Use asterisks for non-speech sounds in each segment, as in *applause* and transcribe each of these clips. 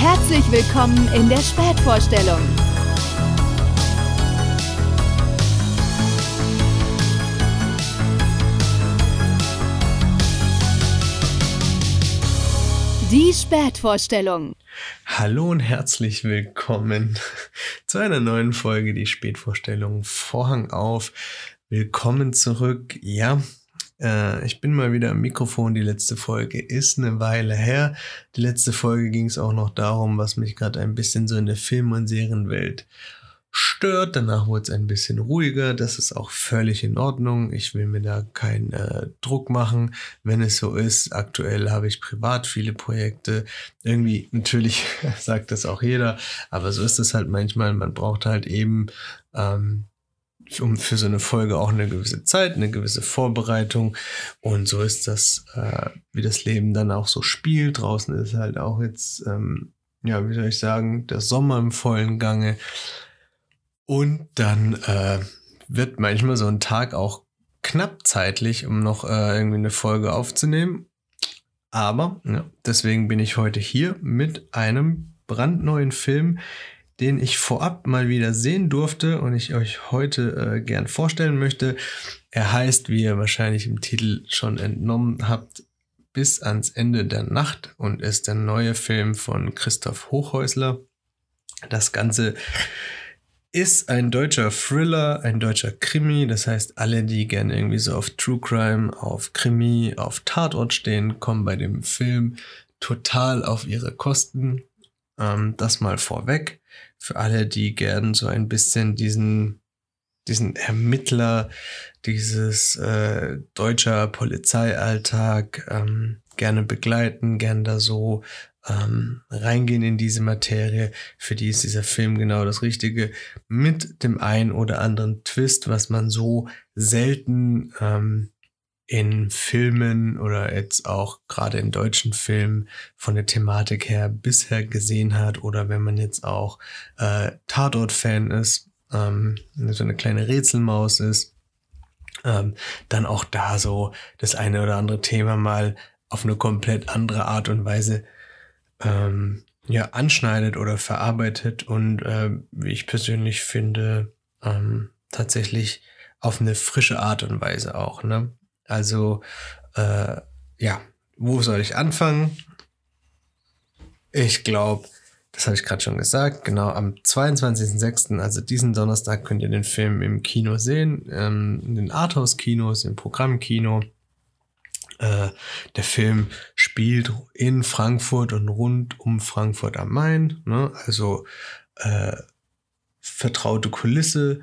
Herzlich willkommen in der Spätvorstellung. Die Spätvorstellung. Hallo und herzlich willkommen zu einer neuen Folge Die Spätvorstellung. Vorhang auf. Willkommen zurück. Ja, äh, ich bin mal wieder am Mikrofon. Die letzte Folge ist eine Weile her. Die letzte Folge ging es auch noch darum, was mich gerade ein bisschen so in der Film- und Serienwelt stört. Danach wurde es ein bisschen ruhiger. Das ist auch völlig in Ordnung. Ich will mir da keinen äh, Druck machen, wenn es so ist. Aktuell habe ich privat viele Projekte. Irgendwie, natürlich *laughs* sagt das auch jeder, aber so ist es halt manchmal. Man braucht halt eben ähm, um für so eine Folge auch eine gewisse Zeit, eine gewisse Vorbereitung. Und so ist das, äh, wie das Leben dann auch so spielt. Draußen ist halt auch jetzt, ähm, ja, wie soll ich sagen, der Sommer im vollen Gange. Und dann äh, wird manchmal so ein Tag auch knapp zeitlich, um noch äh, irgendwie eine Folge aufzunehmen. Aber ja, deswegen bin ich heute hier mit einem brandneuen Film, den ich vorab mal wieder sehen durfte und ich euch heute äh, gern vorstellen möchte. Er heißt, wie ihr wahrscheinlich im Titel schon entnommen habt, bis ans Ende der Nacht und ist der neue Film von Christoph Hochhäusler. Das Ganze ist ein deutscher Thriller, ein deutscher Krimi. Das heißt, alle, die gerne irgendwie so auf True Crime, auf Krimi, auf Tatort stehen, kommen bei dem Film total auf ihre Kosten. Ähm, das mal vorweg für alle, die gern so ein bisschen diesen, diesen Ermittler, dieses äh, deutscher Polizeialltag ähm, gerne begleiten, gern da so ähm, reingehen in diese Materie. Für die ist dieser Film genau das Richtige. Mit dem ein oder anderen Twist, was man so selten ähm, in Filmen oder jetzt auch gerade in deutschen Filmen von der Thematik her bisher gesehen hat oder wenn man jetzt auch äh, Tatort-Fan ist, ähm, so eine kleine Rätselmaus ist, ähm, dann auch da so das eine oder andere Thema mal auf eine komplett andere Art und Weise ähm, ja anschneidet oder verarbeitet. Und äh, wie ich persönlich finde ähm, tatsächlich auf eine frische Art und Weise auch ne also, äh, ja, wo soll ich anfangen? Ich glaube, das habe ich gerade schon gesagt, genau am 22.06., also diesen Donnerstag, könnt ihr den Film im Kino sehen, ähm, in den Arthouse-Kinos, im Programmkino. Äh, der Film spielt in Frankfurt und rund um Frankfurt am Main, ne? also äh, vertraute Kulisse.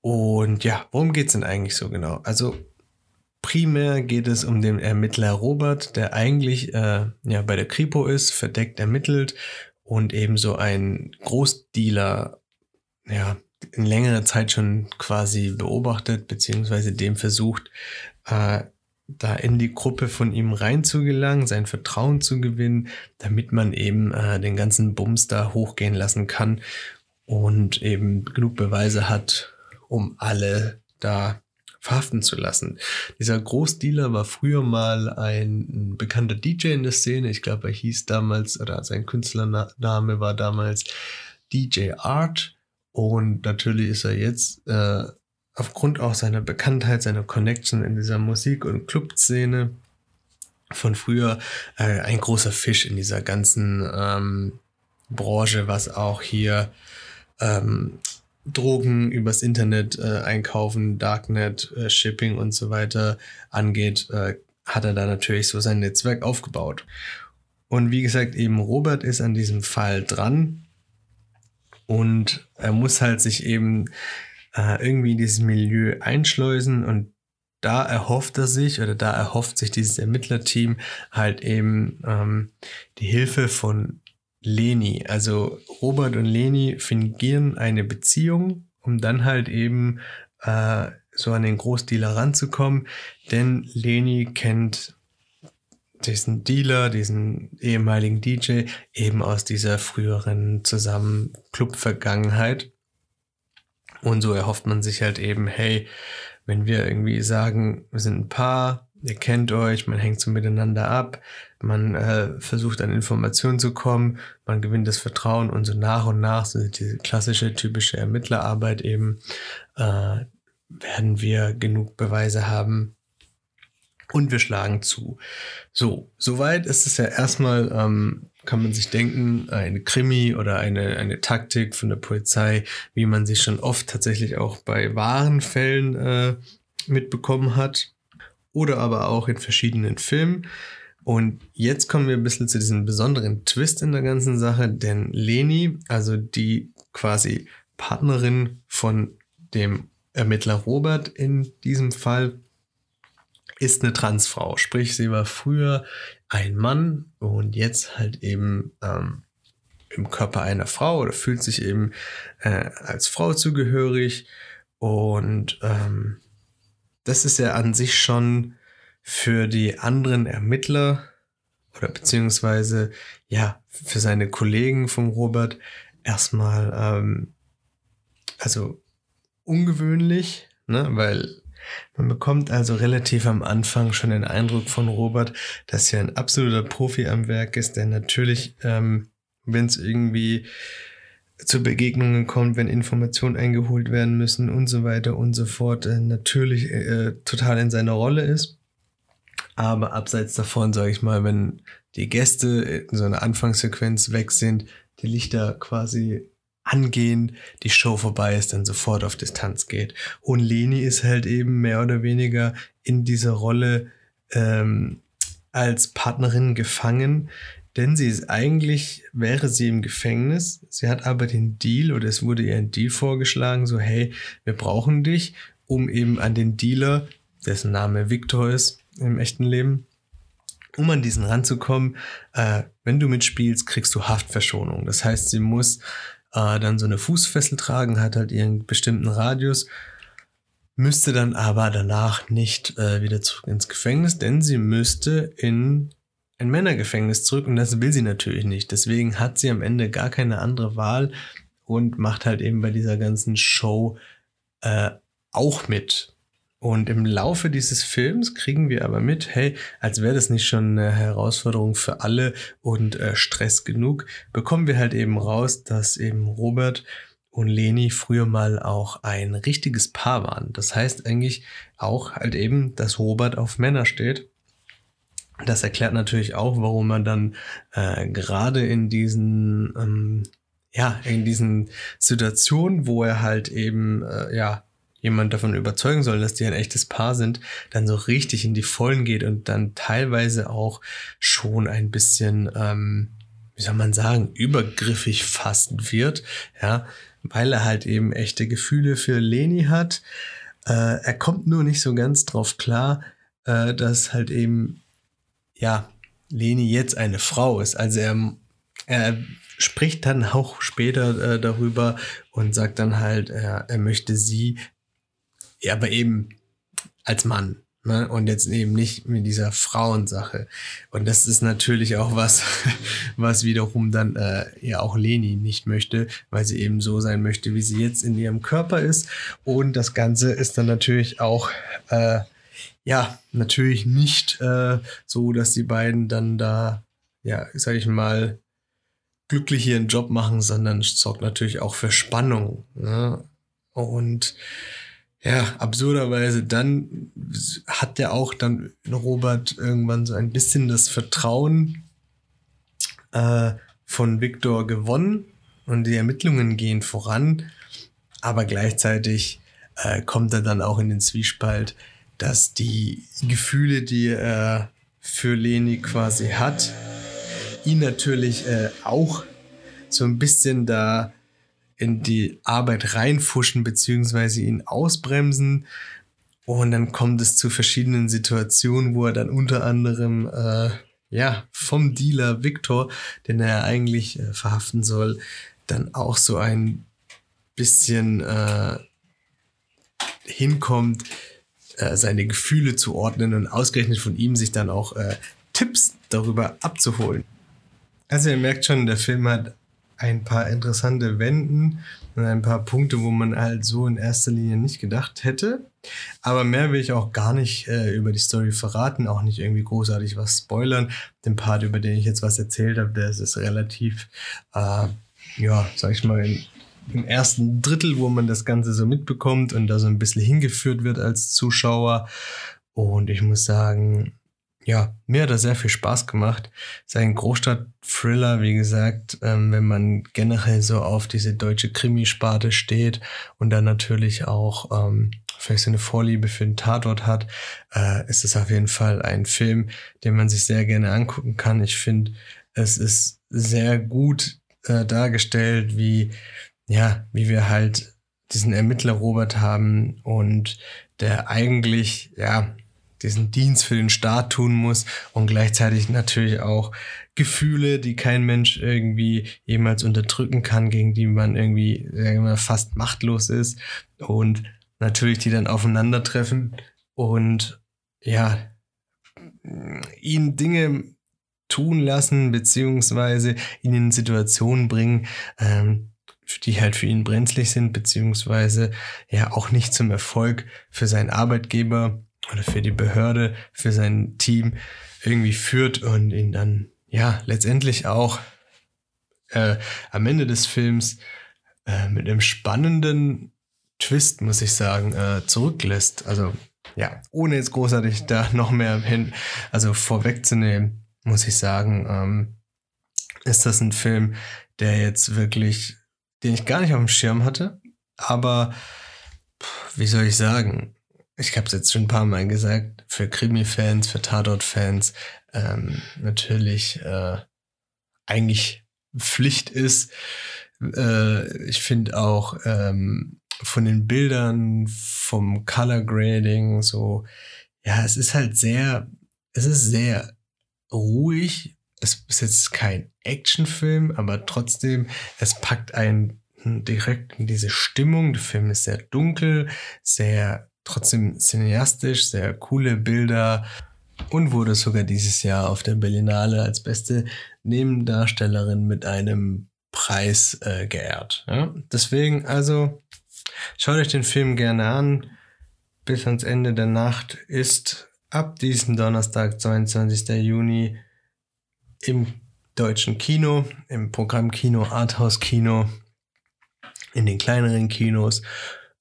Und ja, worum geht's denn eigentlich so genau? Also Primär geht es um den Ermittler Robert, der eigentlich äh, ja bei der Kripo ist, verdeckt ermittelt und ebenso ein Großdealer ja in längerer Zeit schon quasi beobachtet beziehungsweise dem versucht äh, da in die Gruppe von ihm reinzugelangen, sein Vertrauen zu gewinnen, damit man eben äh, den ganzen Bums da hochgehen lassen kann und eben genug Beweise hat, um alle da verhaften zu lassen. Dieser Großdealer war früher mal ein, bekannter DJ in der Szene. Ich glaube, er hieß damals, oder sein Künstlername war damals DJ Art. Und natürlich ist er jetzt äh, aufgrund auch seiner Bekanntheit, seiner Connection in dieser Musik- und Clubszene von früher äh, ein großer Fisch in dieser ganzen ähm, Branche, was auch hier ähm, Drogen übers Internet äh, einkaufen, Darknet, äh, Shipping und so weiter angeht, äh, hat er da natürlich so sein Netzwerk aufgebaut. Und wie gesagt, eben Robert ist an diesem Fall dran und er muss halt sich eben äh, irgendwie in dieses Milieu einschleusen und da erhofft er sich oder da erhofft sich dieses Ermittlerteam halt eben ähm, die Hilfe von Leni. Also Robert und Leni fingieren eine Beziehung, um dann halt eben äh, so an den Großdealer ranzukommen. Denn Leni kennt diesen Dealer, diesen ehemaligen DJ, eben aus dieser früheren zusammen Club-Vergangenheit. Und so erhofft man sich halt eben, hey, wenn wir irgendwie sagen, wir sind ein Paar, ihr kennt euch, man hängt so miteinander ab, man äh, versucht an Informationen zu kommen, man gewinnt das Vertrauen und so nach und nach, so diese klassische, typische Ermittlerarbeit eben, äh, werden wir genug Beweise haben und wir schlagen zu. So, soweit ist es ja erstmal, ähm, kann man sich denken, eine Krimi oder eine, eine Taktik von der Polizei, wie man sie schon oft tatsächlich auch bei wahren Fällen äh, mitbekommen hat oder aber auch in verschiedenen Filmen. Und jetzt kommen wir ein bisschen zu diesem besonderen Twist in der ganzen Sache, denn Leni, also die quasi Partnerin von dem Ermittler Robert in diesem Fall, ist eine Transfrau. Sprich, sie war früher ein Mann und jetzt halt eben ähm, im Körper einer Frau oder fühlt sich eben äh, als Frau zugehörig. Und ähm, das ist ja an sich schon für die anderen Ermittler oder beziehungsweise ja für seine Kollegen vom Robert erstmal ähm, also ungewöhnlich, ne, weil man bekommt also relativ am Anfang schon den Eindruck von Robert, dass er ein absoluter Profi am Werk ist, der natürlich, ähm, wenn es irgendwie zu Begegnungen kommt, wenn Informationen eingeholt werden müssen und so weiter und so fort, äh, natürlich äh, total in seiner Rolle ist. Aber abseits davon, sage ich mal, wenn die Gäste in so einer Anfangssequenz weg sind, die Lichter quasi angehen, die Show vorbei ist, dann sofort auf Distanz geht. Und Leni ist halt eben mehr oder weniger in dieser Rolle ähm, als Partnerin gefangen, denn sie ist eigentlich, wäre sie im Gefängnis, sie hat aber den Deal oder es wurde ihr ein Deal vorgeschlagen, so hey, wir brauchen dich, um eben an den Dealer, dessen Name Victor ist, im echten Leben, um an diesen ranzukommen, äh, wenn du mitspielst, kriegst du Haftverschonung. Das heißt, sie muss äh, dann so eine Fußfessel tragen, hat halt ihren bestimmten Radius, müsste dann aber danach nicht äh, wieder zurück ins Gefängnis, denn sie müsste in ein Männergefängnis zurück und das will sie natürlich nicht. Deswegen hat sie am Ende gar keine andere Wahl und macht halt eben bei dieser ganzen Show äh, auch mit. Und im Laufe dieses Films kriegen wir aber mit, hey, als wäre das nicht schon eine Herausforderung für alle und äh, Stress genug, bekommen wir halt eben raus, dass eben Robert und Leni früher mal auch ein richtiges Paar waren. Das heißt eigentlich auch halt eben, dass Robert auf Männer steht. Das erklärt natürlich auch, warum man dann äh, gerade in diesen ähm, ja in diesen Situationen, wo er halt eben äh, ja jemand davon überzeugen soll, dass die ein echtes Paar sind, dann so richtig in die Vollen geht und dann teilweise auch schon ein bisschen, ähm, wie soll man sagen, übergriffig fast wird, ja, weil er halt eben echte Gefühle für Leni hat. Äh, er kommt nur nicht so ganz drauf klar, äh, dass halt eben, ja, Leni jetzt eine Frau ist. Also er, er spricht dann auch später äh, darüber und sagt dann halt, er, er möchte sie ja, aber eben als Mann. Ne? Und jetzt eben nicht mit dieser Frauensache. Und das ist natürlich auch was, *laughs* was wiederum dann äh, ja auch Leni nicht möchte, weil sie eben so sein möchte, wie sie jetzt in ihrem Körper ist. Und das Ganze ist dann natürlich auch, äh, ja, natürlich nicht äh, so, dass die beiden dann da, ja, sag ich mal, glücklich ihren Job machen, sondern sorgt natürlich auch für Spannung. Ne? Und ja, absurderweise. Dann hat ja auch dann Robert irgendwann so ein bisschen das Vertrauen äh, von Viktor gewonnen und die Ermittlungen gehen voran, aber gleichzeitig äh, kommt er dann auch in den Zwiespalt, dass die Gefühle, die er für Leni quasi hat, ihn natürlich äh, auch so ein bisschen da in die Arbeit reinfuschen beziehungsweise ihn ausbremsen. Und dann kommt es zu verschiedenen Situationen, wo er dann unter anderem äh, ja vom Dealer Victor, den er eigentlich äh, verhaften soll, dann auch so ein bisschen äh, hinkommt, äh, seine Gefühle zu ordnen und ausgerechnet von ihm sich dann auch äh, Tipps darüber abzuholen. Also ihr merkt schon, der Film hat ein paar interessante Wenden und ein paar Punkte, wo man halt so in erster Linie nicht gedacht hätte. Aber mehr will ich auch gar nicht äh, über die Story verraten, auch nicht irgendwie großartig was spoilern. Den Part, über den ich jetzt was erzählt habe, der ist relativ, äh, ja, sag ich mal, in, im ersten Drittel, wo man das Ganze so mitbekommt und da so ein bisschen hingeführt wird als Zuschauer. Und ich muss sagen, ja, mir hat er sehr viel Spaß gemacht. Sein Großstadt-Thriller, wie gesagt, ähm, wenn man generell so auf diese deutsche Krimisparte steht und dann natürlich auch ähm, vielleicht so eine Vorliebe für den Tatort hat, äh, ist es auf jeden Fall ein Film, den man sich sehr gerne angucken kann. Ich finde, es ist sehr gut äh, dargestellt, wie, ja, wie wir halt diesen Ermittler Robert haben und der eigentlich, ja, diesen Dienst für den Staat tun muss und gleichzeitig natürlich auch Gefühle, die kein Mensch irgendwie jemals unterdrücken kann, gegen die man irgendwie wir, fast machtlos ist und natürlich die dann aufeinandertreffen und ja, ihn Dinge tun lassen, beziehungsweise ihn in Situationen bringen, ähm, die halt für ihn brenzlig sind, beziehungsweise ja auch nicht zum Erfolg für seinen Arbeitgeber oder für die Behörde, für sein Team irgendwie führt und ihn dann ja letztendlich auch äh, am Ende des Films äh, mit einem spannenden Twist, muss ich sagen, äh, zurücklässt. Also ja, ohne jetzt großartig da *laughs* noch mehr hin, also vorwegzunehmen, muss ich sagen, ähm, ist das ein Film, der jetzt wirklich, den ich gar nicht auf dem Schirm hatte, aber wie soll ich sagen, ich habe es jetzt schon ein paar Mal gesagt, für Krimi-Fans, für Tatort-Fans ähm, natürlich äh, eigentlich Pflicht ist. Äh, ich finde auch ähm, von den Bildern, vom Color Grading, so, ja, es ist halt sehr, es ist sehr ruhig. Es ist jetzt kein Actionfilm, aber trotzdem, es packt einen direkt in diese Stimmung. Der Film ist sehr dunkel, sehr trotzdem cineastisch, sehr coole Bilder und wurde sogar dieses Jahr auf der Berlinale als beste Nebendarstellerin mit einem Preis äh, geehrt. Ja? Deswegen also schaut euch den Film gerne an. Bis ans Ende der Nacht ist ab diesem Donnerstag, 22. Juni, im deutschen Kino, im Programm Kino, Arthouse Kino, in den kleineren Kinos.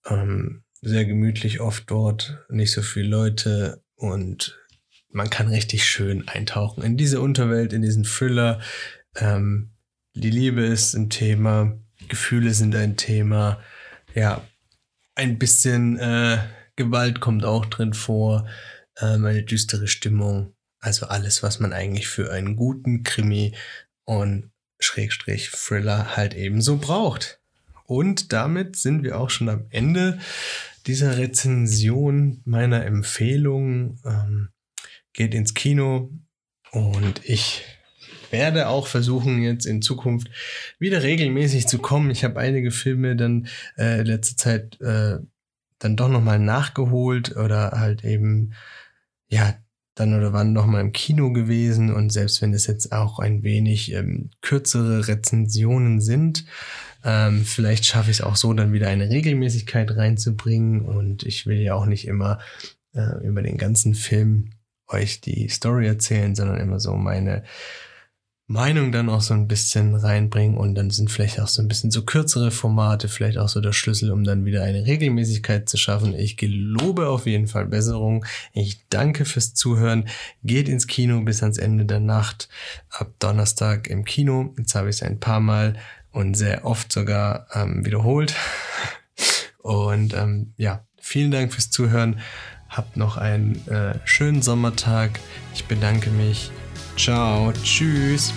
Ähm, sehr gemütlich oft dort, nicht so viele Leute und man kann richtig schön eintauchen in diese Unterwelt, in diesen Thriller. Ähm, die Liebe ist ein Thema, Gefühle sind ein Thema, ja, ein bisschen äh, Gewalt kommt auch drin vor, ähm, eine düstere Stimmung, also alles, was man eigentlich für einen guten Krimi und Schrägstrich Thriller halt ebenso braucht. Und damit sind wir auch schon am Ende dieser Rezension meiner Empfehlung. Ähm, geht ins Kino und ich werde auch versuchen, jetzt in Zukunft wieder regelmäßig zu kommen. Ich habe einige Filme dann äh, letzte Zeit äh, dann doch nochmal nachgeholt oder halt eben, ja, dann oder wann nochmal im Kino gewesen. Und selbst wenn es jetzt auch ein wenig ähm, kürzere Rezensionen sind, ähm, vielleicht schaffe ich es auch so, dann wieder eine Regelmäßigkeit reinzubringen. Und ich will ja auch nicht immer äh, über den ganzen Film euch die Story erzählen, sondern immer so meine Meinung dann auch so ein bisschen reinbringen und dann sind vielleicht auch so ein bisschen so kürzere Formate, vielleicht auch so der Schlüssel, um dann wieder eine Regelmäßigkeit zu schaffen. Ich gelobe auf jeden Fall Besserung. Ich danke fürs Zuhören. Geht ins Kino bis ans Ende der Nacht. Ab Donnerstag im Kino. Jetzt habe ich es ein paar Mal und sehr oft sogar ähm, wiederholt. *laughs* Und ähm, ja, vielen Dank fürs Zuhören. Habt noch einen äh, schönen Sommertag. Ich bedanke mich. Ciao, tschüss.